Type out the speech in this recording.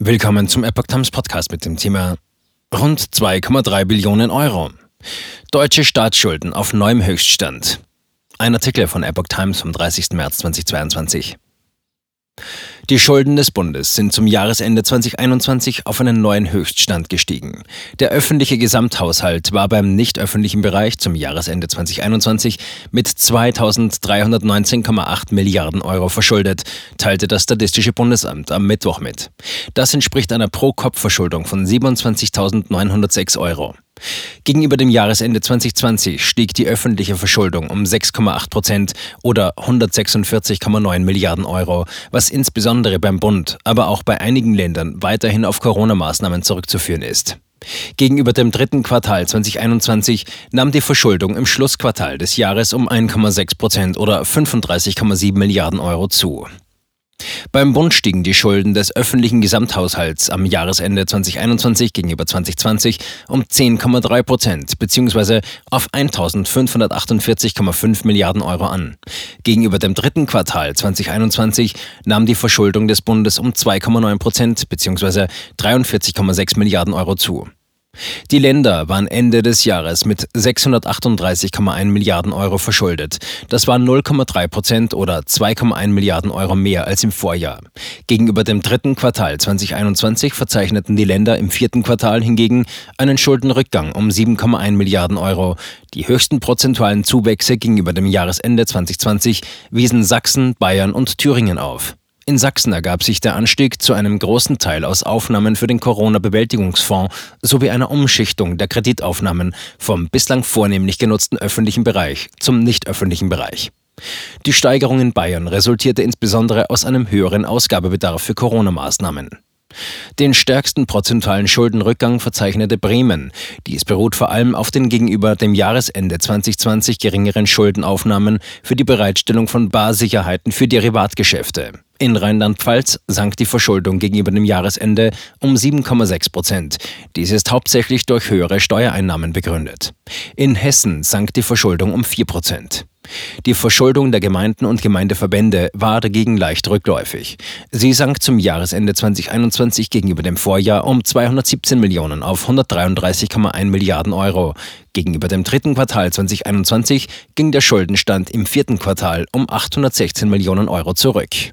Willkommen zum Epoch Times Podcast mit dem Thema Rund 2,3 Billionen Euro. Deutsche Staatsschulden auf neuem Höchststand. Ein Artikel von Epoch Times vom 30. März 2022. Die Schulden des Bundes sind zum Jahresende 2021 auf einen neuen Höchststand gestiegen. Der öffentliche Gesamthaushalt war beim nicht öffentlichen Bereich zum Jahresende 2021 mit 2319,8 Milliarden Euro verschuldet, teilte das Statistische Bundesamt am Mittwoch mit. Das entspricht einer Pro-Kopf-Verschuldung von 27.906 Euro. Gegenüber dem Jahresende 2020 stieg die öffentliche Verschuldung um 6,8 Prozent oder 146,9 Milliarden Euro, was insbesondere beim Bund, aber auch bei einigen Ländern weiterhin auf Corona-Maßnahmen zurückzuführen ist. Gegenüber dem dritten Quartal 2021 nahm die Verschuldung im Schlussquartal des Jahres um 1,6 Prozent oder 35,7 Milliarden Euro zu. Beim Bund stiegen die Schulden des öffentlichen Gesamthaushalts am Jahresende 2021 gegenüber 2020 um 10,3 Prozent bzw. auf 1.548,5 Milliarden Euro an. Gegenüber dem dritten Quartal 2021 nahm die Verschuldung des Bundes um 2,9 Prozent bzw. 43,6 Milliarden Euro zu. Die Länder waren Ende des Jahres mit 638,1 Milliarden Euro verschuldet. Das waren 0,3 Prozent oder 2,1 Milliarden Euro mehr als im Vorjahr. Gegenüber dem dritten Quartal 2021 verzeichneten die Länder im vierten Quartal hingegen einen Schuldenrückgang um 7,1 Milliarden Euro. Die höchsten prozentualen Zuwächse gegenüber dem Jahresende 2020 wiesen Sachsen, Bayern und Thüringen auf. In Sachsen ergab sich der Anstieg zu einem großen Teil aus Aufnahmen für den Corona-Bewältigungsfonds sowie einer Umschichtung der Kreditaufnahmen vom bislang vornehmlich genutzten öffentlichen Bereich zum nicht öffentlichen Bereich. Die Steigerung in Bayern resultierte insbesondere aus einem höheren Ausgabebedarf für Corona-Maßnahmen. Den stärksten prozentualen Schuldenrückgang verzeichnete Bremen. Dies beruht vor allem auf den gegenüber dem Jahresende 2020 geringeren Schuldenaufnahmen für die Bereitstellung von Barsicherheiten für Derivatgeschäfte. In Rheinland-Pfalz sank die Verschuldung gegenüber dem Jahresende um 7,6 Prozent. Dies ist hauptsächlich durch höhere Steuereinnahmen begründet. In Hessen sank die Verschuldung um 4 Prozent. Die Verschuldung der Gemeinden und Gemeindeverbände war dagegen leicht rückläufig. Sie sank zum Jahresende 2021 gegenüber dem Vorjahr um 217 Millionen auf 133,1 Milliarden Euro. Gegenüber dem dritten Quartal 2021 ging der Schuldenstand im vierten Quartal um 816 Millionen Euro zurück.